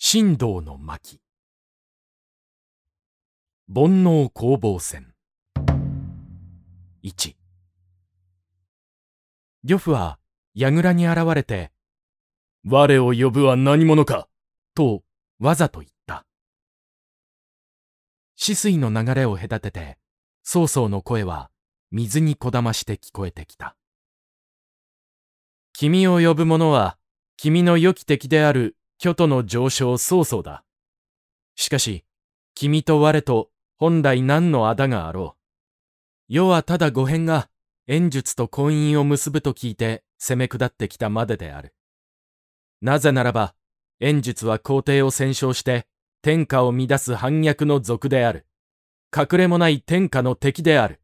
神道の巻。煩悩攻防戦。1呂布は櫓に現れて「我を呼ぶは何者か」とわざと言った。止水の流れを隔てて曹操の声は水にこだまして聞こえてきた。君を呼ぶ者は君の良き敵である巨都の上昇曹操だ。しかし、君と我と本来何の仇があろう。世はただ五変が演術と婚姻を結ぶと聞いて攻め下ってきたまでである。なぜならば、演術は皇帝を戦勝して天下を乱す反逆の族である。隠れもない天下の敵である。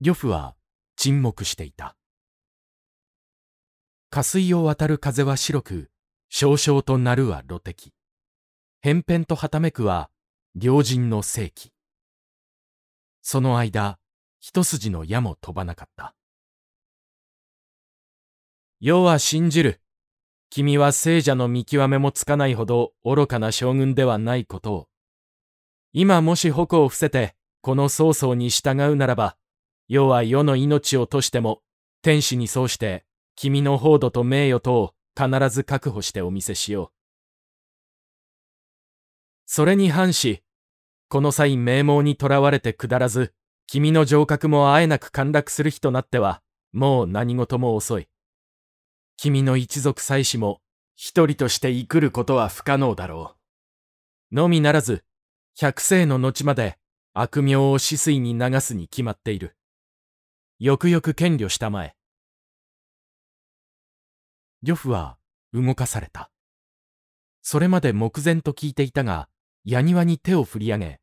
呂布は沈黙していた。下水を渡る風は白く、少々となるは露敵。偏々とはためくは、良人の世紀。その間、一筋の矢も飛ばなかった。世は信じる。君は聖者の見極めもつかないほど愚かな将軍ではないことを。今もし矛を伏せて、この曹操に従うならば、世は世の命をとしても、天使にそうして君の報度と名誉とを必ず確保してお見せしよう。それに反し、この際名門にとらわれて下らず、君の城郭もあえなく陥落する日となっては、もう何事も遅い。君の一族妻子も一人として生くることは不可能だろう。のみならず、百世の後まで悪名を死水に流すに決まっている。よくよく権慮したまえ。呂布は動かされた。それまで目前と聞いていたが、矢庭に手を振り上げ、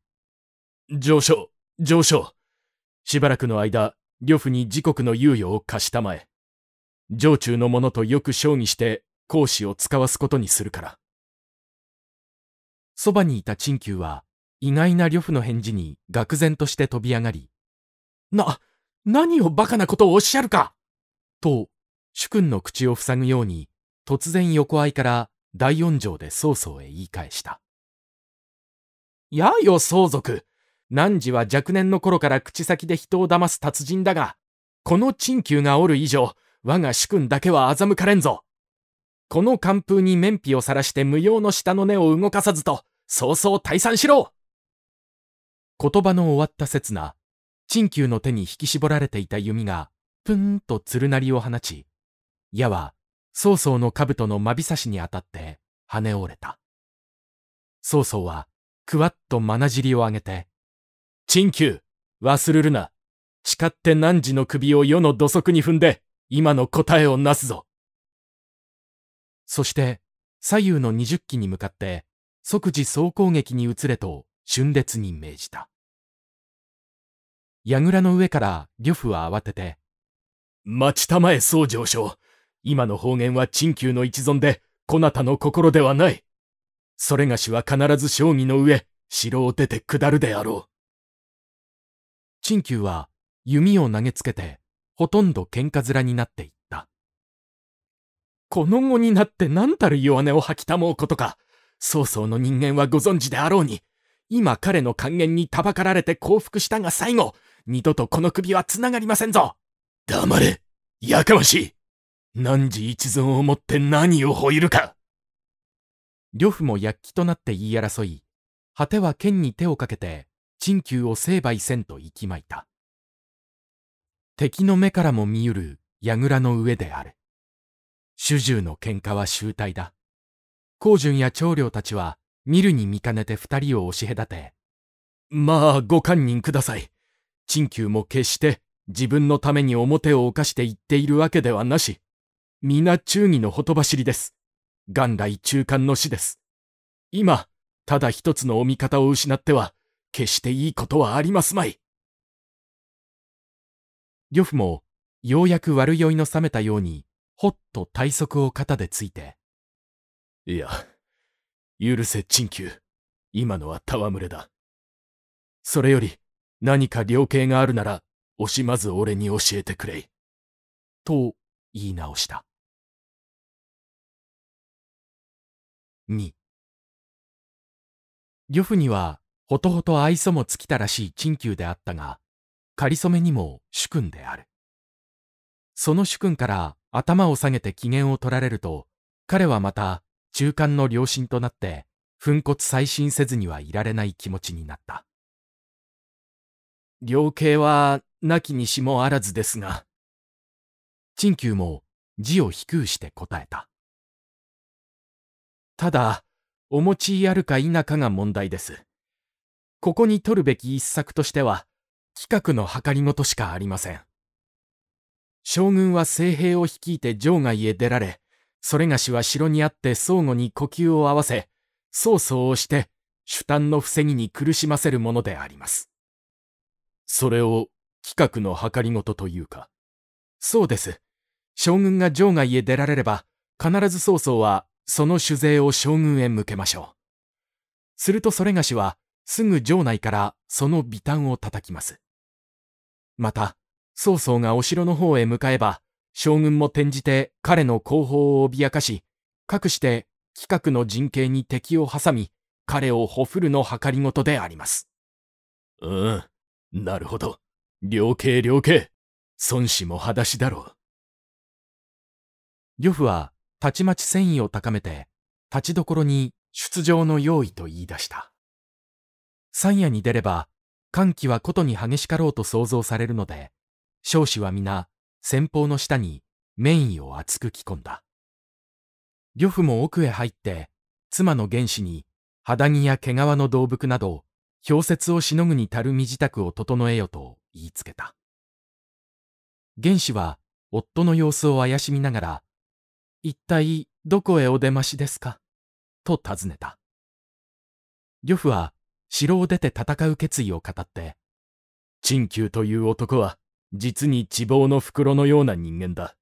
上昇、上昇。しばらくの間、呂布に自国の猶予を貸したまえ。城中の者とよく商議して講師を使わすことにするから。そばにいた陳旧は、意外な呂布の返事に愕然として飛び上がり、な、何をバカなことをおっしゃるかと、主君の口を塞ぐように、突然横合いから大音城で曹操へ言い返した。やよ相続。汝は若年の頃から口先で人を騙す達人だが、この陳旧がおる以上、我が主君だけは欺かれんぞ。この寒風に面皮をさらして無用の下の根を動かさずと、早々退散しろ言葉の終わった刹那、陳旧の手に引き絞られていた弓が、ぷんと鶴鳴りを放ち、矢は曹操の兜のまびさしに当たって跳ね折れた。曹操はくわっとまなじりを上げて、陳旧、忘るるな。誓って汝の首を世の土足に踏んで、今の答えをなすぞ。そして左右の二十機に向かって即時総攻撃に移れと春烈に命じた。櫓の上から呂布は慌てて、待ちたまえ総上昇。今の方言は陳旧の一存で、こなたの心ではない。それがしは必ず将棋の上、城を出て下るであろう。陳旧は弓を投げつけて、ほとんど喧嘩面になっていった。この後になって何たる弱音を吐きたもうことか。曹操の人間はご存知であろうに、今彼の還元にたばかられて降伏したが最後、二度とこの首は繋がりませんぞ。黙れ、やかましい。汝一存をもって何を吠えるか。呂布も躍起となって言い争い、果ては剣に手をかけて、陳旧を成敗せんと息巻いた。敵の目からも見ゆる櫓の上である。主従の喧嘩は終体だ。高順や長領たちは見るに見かねて二人を押し隔て、まあご堪忍ください。陳旧も決して自分のために表を犯して言っているわけではなし。皆忠義のほとばしりです。元来中間の死です。今、ただ一つのお味方を失っては、決していいことはありますまい。呂布も、ようやく悪酔いの冷めたように、ほっと体側を肩でついて。いや、許せ陳旧。今のは戯れだ。それより、何か量刑があるなら、惜しまず俺に教えてくれ。と言い直した。2呂布にはほとほと愛想も尽きたらしい陳旧であったが、仮初めにも主君である。その主君から頭を下げて機嫌を取られると、彼はまた中間の良心となって、粉骨再進せずにはいられない気持ちになった。量刑はなきにしもあらずですが。陳旧も字を低うして答えた。ただ、お持ちあるか否かが問題です。ここに取るべき一策としては、企画の計りごとしかありません。将軍は聖兵を率いて場外へ出られ、それがしは城にあって相互に呼吸を合わせ、曹操をして、主担の防ぎに苦しませるものであります。それを企画の計りごとというか。そうです。将軍が場外へ出られれば、必ず曹操はその酒税を将軍へ向けましょう。するとそれがしは、すぐ城内からその微端を叩きます。また、曹操がお城の方へ向かえば、将軍も転じて彼の後方を脅かし、かくして企画の陣形に敵を挟み、彼をほふるの計りごとであります。うん、なるほど。両計両計。孫子も裸足だろう。呂布は、たちまち戦意を高めて、立ちどころに出場の用意と言い出した。山野に出れば、寒気はことに激しかろうと想像されるので、少子は皆、先方の下に面衣を厚く着込んだ。呂布も奥へ入って、妻の原始に肌着や毛皮の動物など、氷雪をしのぐに足る身支度を整えよと言いつけた。原始は夫の様子を怪しみながら、一体どこへお出ましですか？と尋ねた。呂布は城を出て戦う決意を語って、陳旧という男は実に地望の袋のような人間だ。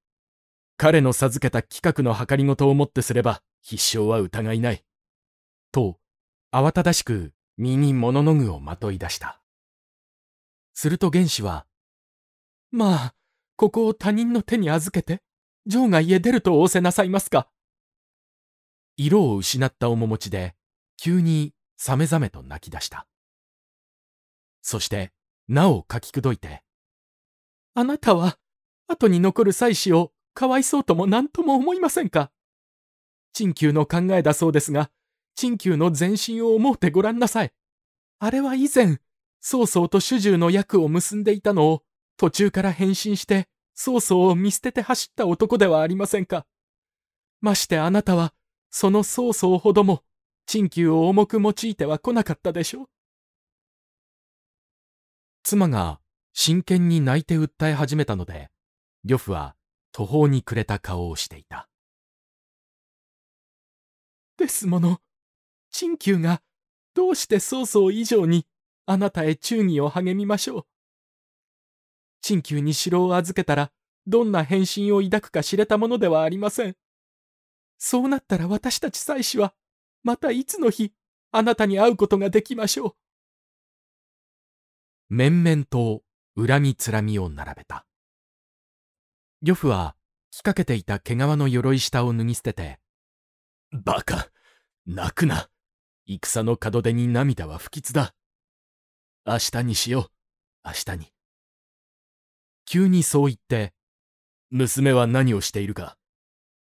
彼の授けた企画の計りごとをもってすれば必勝は疑いない。と、慌ただしく身に物の具をまとい出した。すると原始は、まあ、ここを他人の手に預けて、城外へ出ると仰せなさいますか？色を失った面持ちで、急にさめざめと泣き出した。そして、なお書きくどいて、あなたは、後に残る妻子をかわいそうとも何とも思いませんか？陳旧の考えだそうですが、陳旧の全身を思うてごらんなさい。あれは以前、曹操と主従の役を結んでいたのを、途中から変身して、曹操を見捨てて走った男ではありませんか。ましてあなたは、その曹操ほども、陳旧を重く用いては来なかったでしょう。妻が真剣に泣いて訴え始めたので、呂布は途方に暮れた顔をしていた。ですもの、陳旧がどうして曹操以上にあなたへ忠義を励みましょう。陳旧に城を預けたら、どんな返信を抱くか知れたものではありません。そうなったら私たち妻子は、またいつの日、あなたに会うことができましょう。面々と恨みつらみを並べた。呂布は着かけていた毛皮の鎧下を脱ぎ捨てて、バカ、泣くな。戦の門出に涙は不吉だ。明日にしよう、明日に。急にそう言って、娘は何をしているか？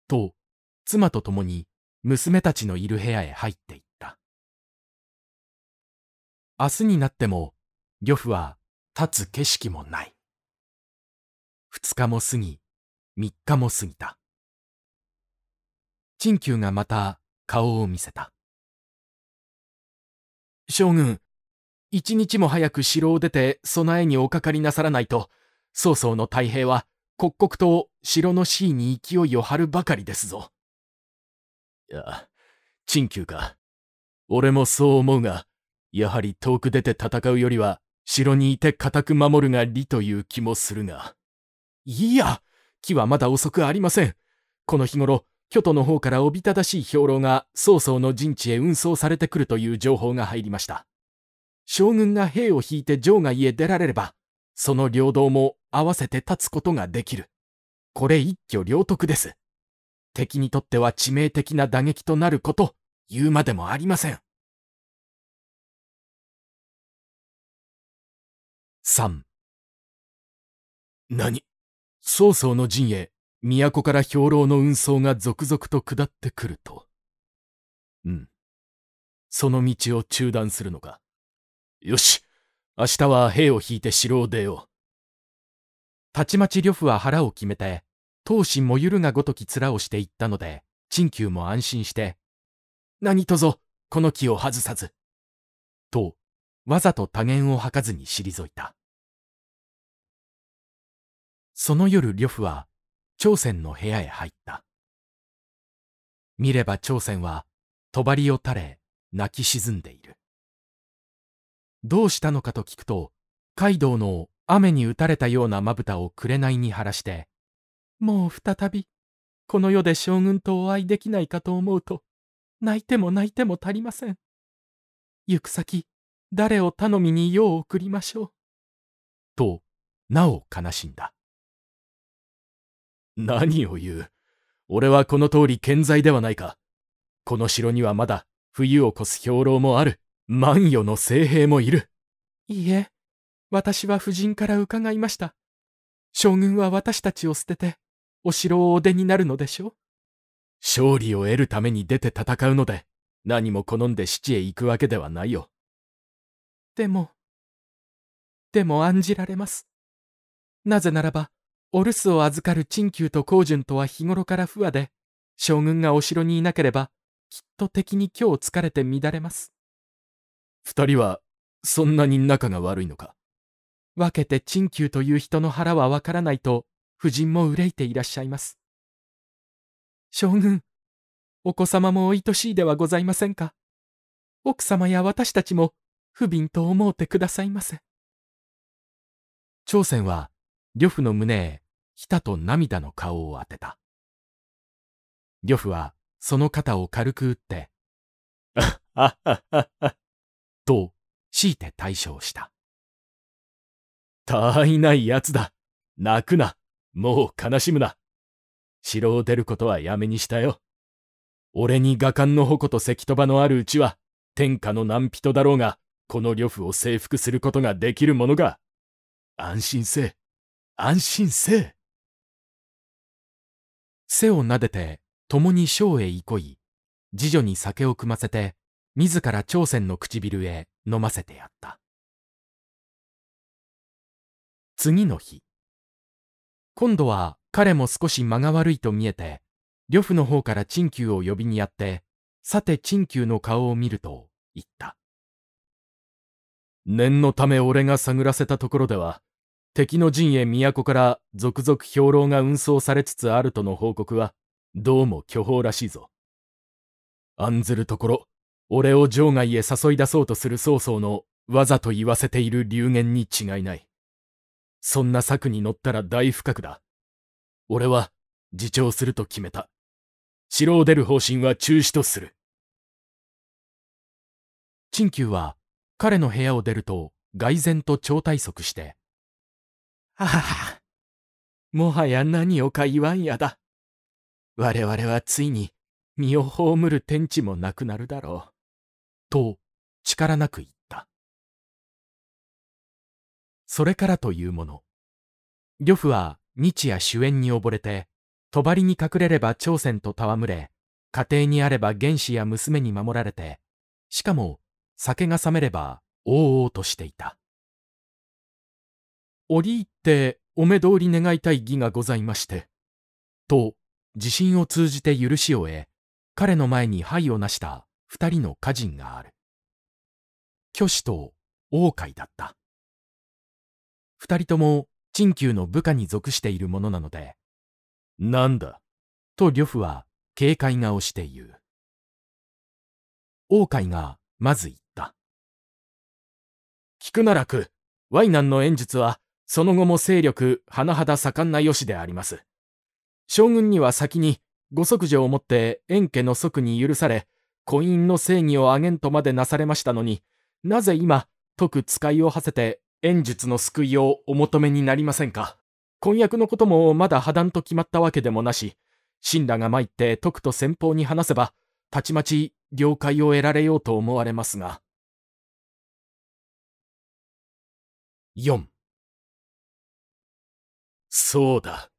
と、妻と共に娘たちのいる部屋へ入っていった。明日になっても、呂布は立つ景色もない。二日も過ぎ、三日も過ぎた。陳旧がまた顔を見せた。将軍、一日も早く城を出て備えにおかかりなさらないと、曹操の太平は刻々と城の椎に勢いを張るばかりですぞ。いや、陳旧か。俺もそう思うが、やはり遠く出て戦うよりは城にいて固く守るが利という気もするが。いや、木はまだ遅くありません。この日頃、京都の方からおびただしい兵糧が曹操の陣地へ運送されてくるという情報が入りました。将軍が兵を引いて城外へ出られれば、その領土も合わせて立つことができる。これ一挙両得です。敵にとっては致命的な打撃となること、言うまでもありません。3何？曹操の陣へ都から兵糧の運送が続々と下ってくると。うん。その道を中断するのか。よし明日は兵を引いて城を出よう。たちまち呂布は腹を決めて、闘志もゆるがごとき面をしていったので、陳旧も安心して、何とぞ、この木を外さず。と、わざと多言を吐かずに退いた。その夜呂布は朝鮮の部屋へ入った。見れば朝鮮は帳を垂れ泣き沈んでいる。どうしたのかと聞くと、カイドウの雨に打たれたようなまぶたを紅に晴らして、もう再び、この世で将軍とお会いできないかと思うと、泣いても泣いても足りません。行く先、誰を頼みに世を送りましょう。と、なお悲しんだ。何を言う？俺はこの通り健在ではないか。この城にはまだ冬を越す兵糧もある。万余の精兵もいる。いいえ、私は夫人から伺いました。将軍は私たちを捨てて、お城をお出になるのでしょう？勝利を得るために出て戦うので、何も好んで七へ行くわけではないよ。でも、でも案じられます。なぜならば、お留守を預かる陳旧と高順とは日頃から不和で、将軍がお城にいなければ、きっと敵に今日疲れて乱れます。二人は、そんなに仲が悪いのか？分けて陳旧という人の腹はわからないと、夫人も憂いていらっしゃいます。将軍、お子様もお愛しいではございませんか？奥様や私たちも不憫と思うてくださいませ。朝鮮は呂布の胸へひたと涙の顔を当てた。呂布はその肩を軽く打って、あっはっははは、と強いて対処した。たわいない奴だ。泣くな。もう悲しむな。城を出ることはやめにしたよ。俺に画家の矛と石飛ばのあるうちは、天下の難人だろうが、この呂布を征服することができるものが。安心せえ。安心せえ。背を撫でて、共に小へ憩い、次女に酒を汲ませて、自ら朝鮮の唇へ飲ませてやった。次の日。今度は彼も少し間が悪いと見えて、呂布の方から陳旧を呼びにやって、さて陳旧の顔を見ると言った。念のため俺が探らせたところでは、敵の陣へ都から続々兵糧が運送されつつあるとの報告は、どうも巨峰らしいぞ。案ずるところ、俺を場外へ誘い出そうとする曹操のわざと言わせている流言に違いない。そんな策に乗ったら大不覚だ。俺は自重すると決めた。城を出る方針は中止とする。陳旧は彼の部屋を出ると外然と超体側して、ああ、もはや何をか言わんやだ。我々はついに身を葬る天地もなくなるだろう。と力なく言った。それからというもの。呂布は日夜主演に溺れて、帳に隠れれば朝鮮と戯れ、家庭にあれば原子や娘に守られて、しかも酒が冷めれば、おうおうとしていた。折り入ってお目通り願いたい義がございまして。と、自信を通じて許しを得、彼の前に灰を成した二人の歌人がある。虚子と王海だった。二人とも陳旧の部下に属しているものなので、なんだ？と呂布は警戒がをして言う。王海がまず言った。聞くならく、ワイナンの演術はその後も勢力、甚だ盛んな義であります。将軍には先に、ご息女をもって円家の即に許され、婚姻の正義をあげんとまでなされましたのに、なぜ今、解く使いを馳せて、演術の救いをお求めになりませんか？婚約のこともまだ破談と決まったわけでもなし、神羅が参って解くと先方に話せば、たちまち了解を得られようと思われますが。4そうだ。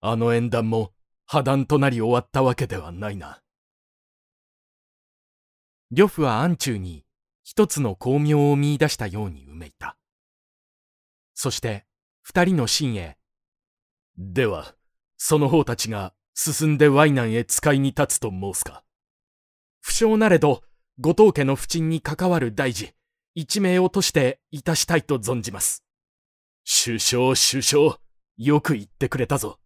あの縁談も破談となり終わったわけではないな。呂布は暗中に一つの巧妙を見出したようにうめいた。そして二人の真へ。では、その方たちが進んでワイナンへ使いに立つと申すか。不詳なれど、後藤家の不沈に関わる大事、一命をとしていたしたいと存じます。首相首相、よく言ってくれたぞ。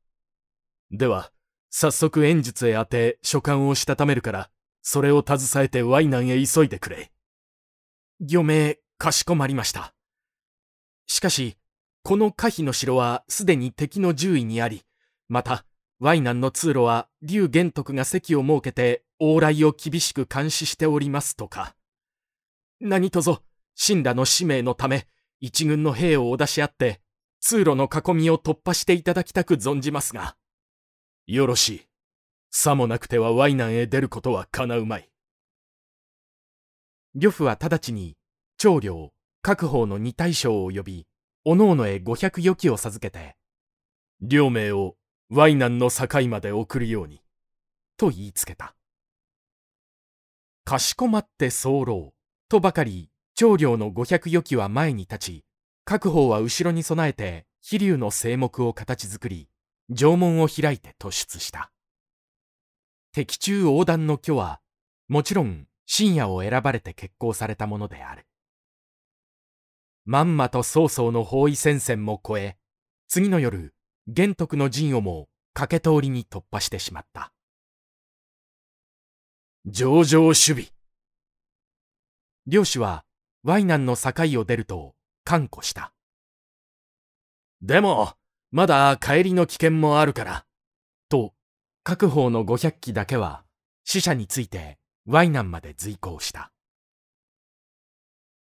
では、早速演術へ当て書簡をしたためるから、それを携えてワイナンへ急いでくれ。漁名、かしこまりました。しかし、この可否の城はすでに敵の獣医にあり、また、ワイナンの通路は竜玄徳が席を設けて往来を厳しく監視しておりますとか。何とぞ、神羅の使命のため、一軍の兵をお出し合って、通路の囲みを突破していただきたく存じますが。よろしい。さもなくてはワイナンへ出ることは叶うまい。呂布は直ちに、長領、各方の二大将を呼び、おのおのへ五百余機を授けて、両名をワイナンの境まで送るように、と言いつけた。かしこまって候とばかり、長領の五百余機は前に立ち、各方は後ろに備えて、飛竜の静目を形作り、城門を開いて突出した。敵中横断の巨は、もちろん深夜を選ばれて決行されたものである。まんまと曹操の包囲戦線も越え、次の夜、玄徳の陣をも駆け通りに突破してしまった。上々守備。漁師は、ワイナンの境を出ると、看護した。でも、まだ帰りの危険もあるから。各方の500機だけは、死者について、ワイナンまで随行した。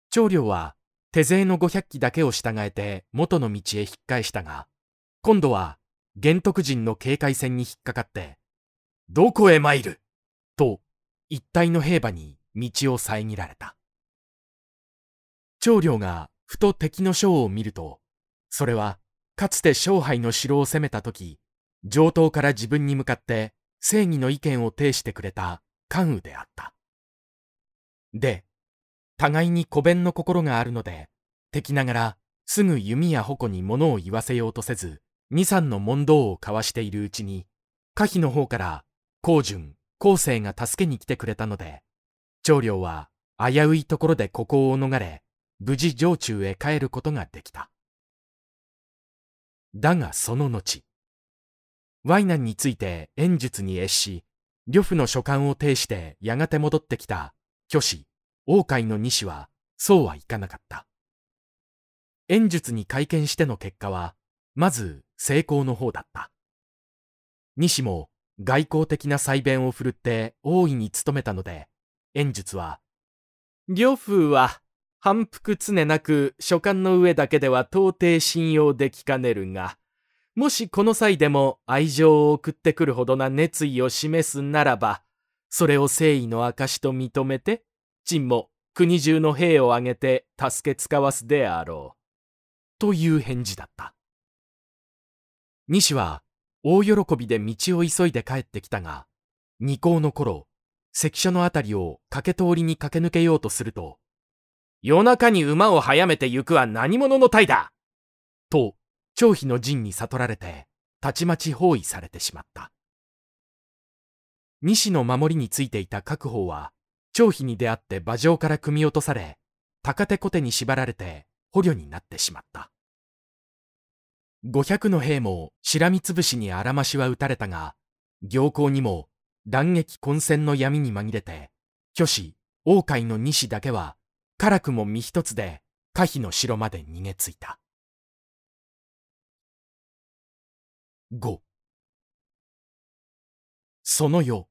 長領は、手勢の500機だけを従えて元の道へ引っ返したが、今度は、玄徳人の警戒線に引っかかって、どこへ参る？と、一体の兵馬に道を遮られた。長領がふと敵の将を見ると、それは、かつて勝敗の城を攻めた時、上等から自分に向かって正義の意見を呈してくれた関羽であった。で、互いに小弁の心があるので、敵ながらすぐ弓や矛に物を言わせようとせず、二三の問答を交わしているうちに、可否の方から高順、後世が助けに来てくれたので、長領は危ういところで孤高を逃れ、無事城中へ帰ることができた。だがその後、ワイナンについて演術に越し、呂布の書簡を呈してやがて戻ってきた虚子、王海の西は、そうはいかなかった。演術に会見しての結果は、まず成功の方だった。西も外交的な裁弁を振るって大いに努めたので、演術は、呂布は反復常なく書簡の上だけでは到底信用できかねるが、もしこの際でも愛情を送ってくるほどな熱意を示すならば、それを誠意の証と認めて、陳も国中の兵を挙げて助け使わすであろう。という返事だった。西は大喜びで道を急いで帰ってきたが、二校の頃、関所のあたりを駆け通りに駆け抜けようとすると、夜中に馬を早めて行くは何者の体だと張飛の陣に悟られて、たちまち包囲されてしまった。西の守りについていた各方は、張飛に出会って馬上から組み落とされ、高手小手に縛られて捕虜になってしまった。五百の兵もしらみつぶしに荒ましは撃たれたが、行幸にも断撃混戦の闇に紛れて、虚子、王海の西だけは、辛くも身一つで、可否の城まで逃げ着いた。5その夜、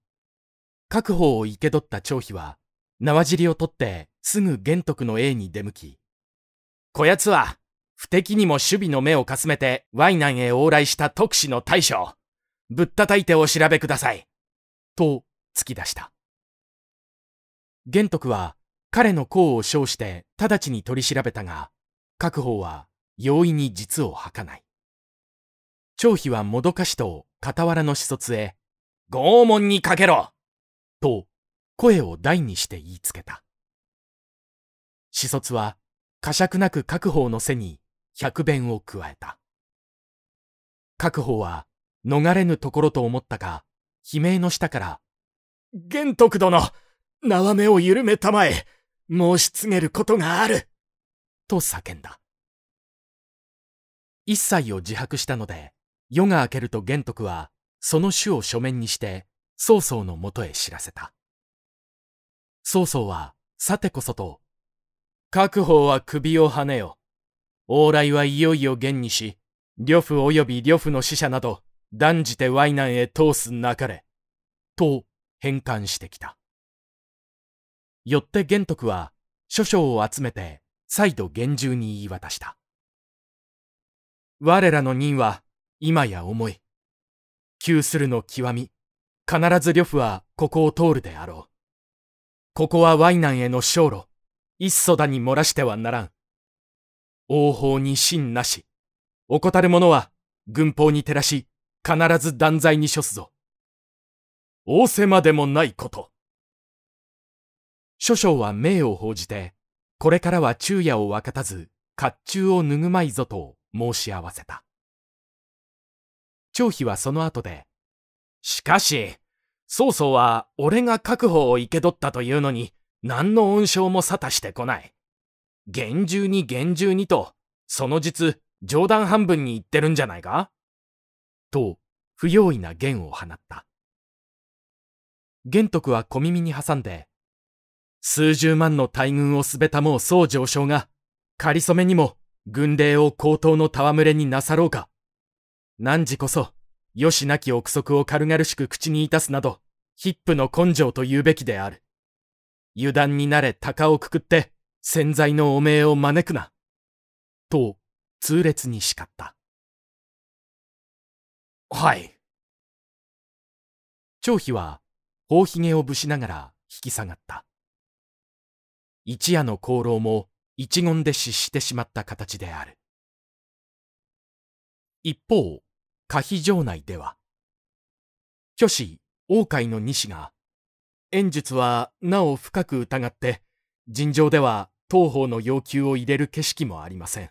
各方を生け取った張飛は、縄尻を取ってすぐ玄徳の英に出向き、こやつは、不敵にも守備の目をかすめて、ワイナンへ往来した特使の大将、ぶったたいてお調べください。と突き出した。玄徳は彼の功を称して直ちに取り調べたが、各方は容易に実を吐かない。張飛はもどかしと傍らの使卒へ、拷問にかけろと声を大にして言いつけた。使卒は、呵責なく各方の背に百弁を加えた。各方は逃れぬところと思ったが、悲鳴の下から、玄徳殿、縄目を緩めたまえ、申し告げることがあると叫んだ。一切を自白したので、夜が明けると玄徳は、その種を書面にして、曹操のもとへ知らせた。曹操は、さてこそと、各方は首をはねよ。往来はいよいよ現にし、呂布及び呂布の使者など、断じて淮南へ通すなかれ。と、返還してきた。よって玄徳は、諸将を集めて、再度厳重に言い渡した。我らの任は、今や重い。窮するの極み、必ず呂布はここを通るであろう。ここは淮南への小路、一祖だに漏らしてはならん。王法に真なし、怠る者は軍法に照らし、必ず断罪に処すぞ。仰せまでもないこと。諸将は命を報じて、これからは昼夜を分かたず、甲冑を脱ぐまいぞと申し合わせた。張飛はその後で、しかし、曹操は俺が確保を生け取ったというのに、何の恩賞も沙汰してこない。厳重に厳重にと、その実、冗談半分に言ってるんじゃないか？と、不用意な言を放った。玄徳は小耳に挟んで、数十万の大軍をすべたもう総上昇が、仮初めにも軍令を高等の戯れになさろうか。汝こそ、よしなき憶測を軽々しく口にいたすなど、ヒップの根性と言うべきである。油断になれ鷹をくくって、潜在の汚名を招くな。と、痛烈に叱った。はい。張飛は、頬ひげをぶしながら引き下がった。一夜の功労も一言で失してしまった形である。一方、可否城内では、虚子、王海の西が、演術はなお深く疑って、尋常では東方の要求を入れる景色もありません。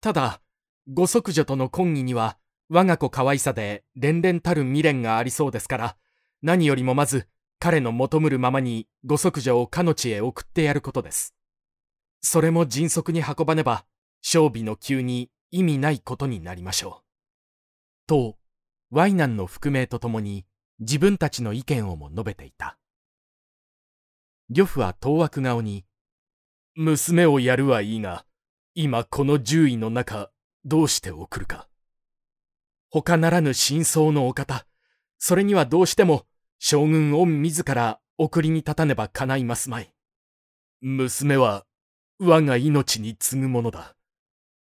ただ、ご息女との婚儀には、我が子可愛さで連々たる未練がありそうですから、何よりもまず、彼の求むるままにご息女をかの地へ送ってやることです。それも迅速に運ばねば、勝備の急に意味ないことになりましょう。と、ワイナンの覆命とともに、自分たちの意見をも述べていた。呂布は当惑顔に、娘をやるはいいが、今この獣医の中、どうして送るか。他ならぬ真相のお方、それにはどうしても将軍御自ら送りに立たねば叶いますまい。娘は我が命に次ぐものだ。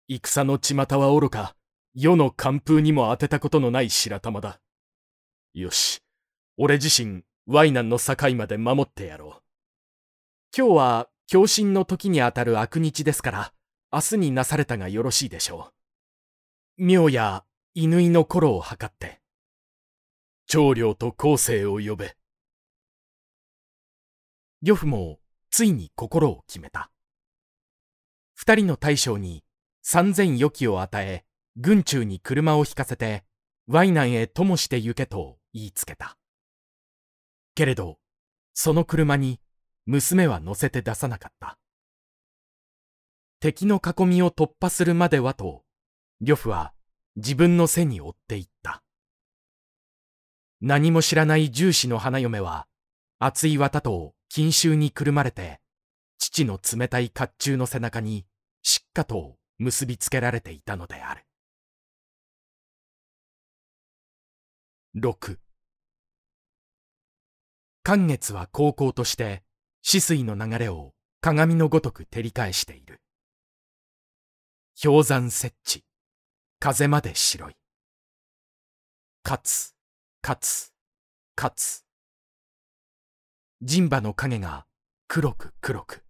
戦の巷は愚か、世の寒風にも当てたことのない白玉だ。よし。俺自身、ワイナンの境まで守ってやろう。今日は、共振の時にあたる悪日ですから、明日になされたがよろしいでしょう。妙や、乾の頃を測って。長領と後世を呼べ。呂布も、ついに心を決めた。二人の大将に、三千余機を与え、軍中に車を引かせて、ワイナンへともして行けと言いつけた。けれど、その車に娘は乗せて出さなかった。敵の囲みを突破するまではと、呂布は自分の背に追っていった。何も知らない重視の花嫁は、熱い綿と錦繍にくるまれて、父の冷たい甲冑の背中にしっかと結びつけられていたのである。6寒月は高校として死水の流れを鏡のごとく照り返している。氷山設置、風まで白い。勝つ、勝つ、勝つ。人馬の影が黒く黒く。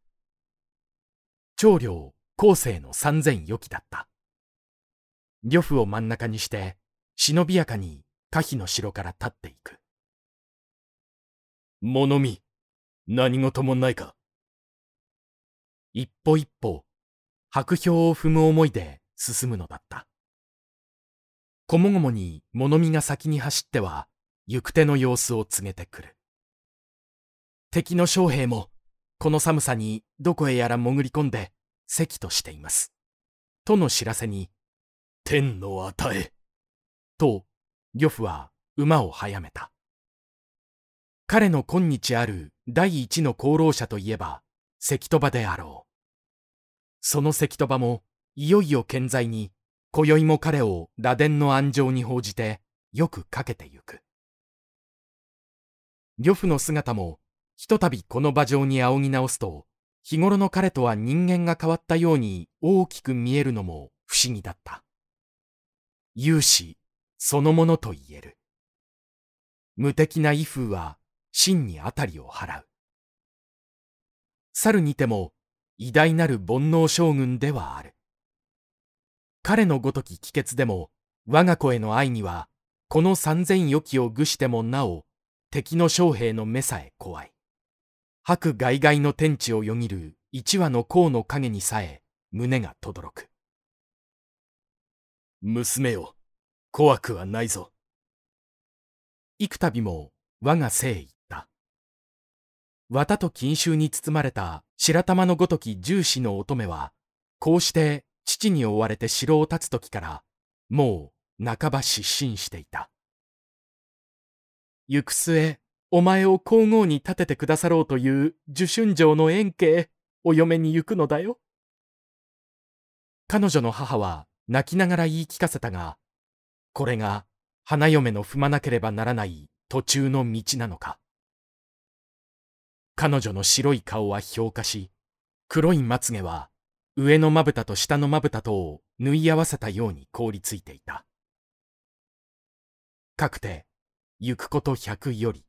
長領後世の三千余機だった。呂布を真ん中にして、忍びやかに可否の城から立っていく。物見、何事もないか。一歩一歩、白氷を踏む思いで進むのだった。こもごもに物見が先に走っては、行く手の様子を告げてくる。敵の将兵も、この寒さにどこへやら潜り込んで、席としています。との知らせに、天の与え。と、漁夫は馬を早めた。彼の今日ある第一の功労者といえば、関戸場であろう。その関戸場も、いよいよ健在に、今宵も彼を螺鈿の安城に報じて、よくかけてゆく。漁夫の姿も、ひとたびこの馬上に仰ぎ直すと、日頃の彼とは人間が変わったように大きく見えるのも不思議だった。勇士そのものと言える。無敵な威風は真にあたりを払う。猿にても偉大なる煩悩将軍ではある。彼のごとき帰結でも我が子への愛にはこの三千余機を具してもなお敵の将兵の目さえ怖い。白外外の天地をよぎる一羽の甲の影にさえ胸がとどろく。娘よ、怖くはないぞ。幾度も我が生言った。綿と金秋に包まれた白玉のごとき重視の乙女は、こうして父に追われて城を立つ時から、もう半ば失神していた。行く末、お前を皇后に立ててくださろうという受春城の円形、お嫁に行くのだよ。彼女の母は泣きながら言い聞かせたが、これが花嫁の踏まなければならない途中の道なのか。彼女の白い顔は氷化し、黒いまつげは上のまぶたと下のまぶたとを縫い合わせたように凍りついていた。かくて、行くこと百より。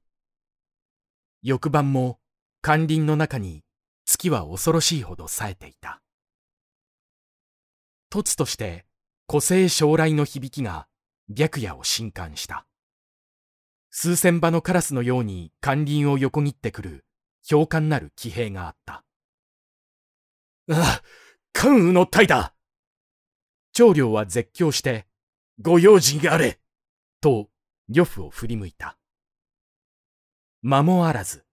翌晩も甘霖の中に月は恐ろしいほど冴えていた。突として個性将来の響きが白夜を震撼した。数千羽のカラスのように甘霖を横切ってくる氷冠なる騎兵があった。ああ、関羽の隊だ長領は絶叫して、ご用心あれと、呂布を振り向いた。間もあらず、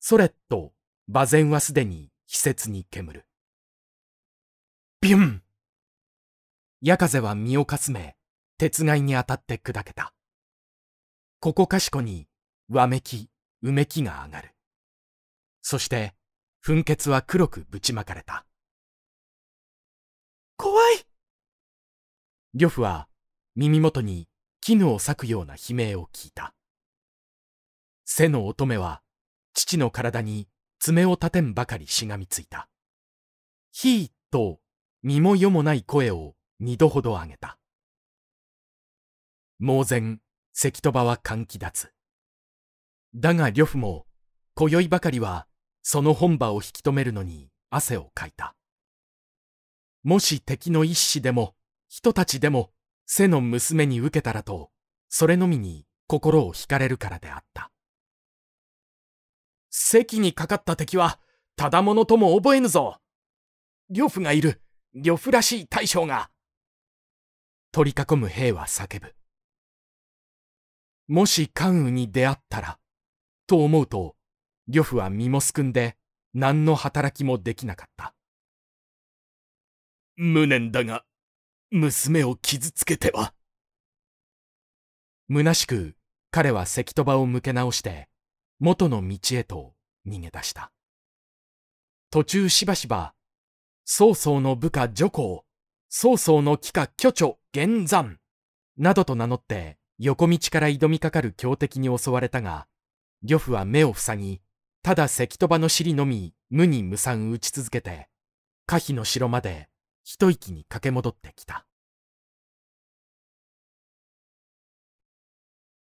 それと馬前はすでに非切に煙る。ビュン矢風は身をかすめ、鉄害に当たって砕けた。ここかしこに、わめき、うめきが上がる。そして、噴血は黒くぶちまかれた。怖い呂布は耳元に絹を裂くような悲鳴を聞いた。背の乙女は父の体に爪を立てんばかりしがみついた。ひーと身も世もない声を二度ほど上げた。猛然、関戸場は歓喜立つ。だが呂布も、今宵ばかりは、その本場を引き止めるのに汗をかいた。もし敵の一子でも、人たちでも、背の娘に受けたらと、それのみに心を惹かれるからであった。席にかかった敵は、ただ者とも覚えぬぞ。呂布がいる、呂布らしい大将が。取り囲む兵は叫ぶ。もし関羽に出会ったら、と思うと、呂布は身もすくんで、何の働きもできなかった。無念だが、娘を傷つけては。虚しく、彼は関戸場を向け直して、元の道へと逃げ出した。途中しばしば、曹操の部下女皇、曹操の帰化巨著玄山、などと名乗って横道から挑みかかる強敵に襲われたが、漁夫は目を塞ぎ、ただ関戸場の尻のみ無に無産打ち続けて、可否の城まで一息に駆け戻ってきた。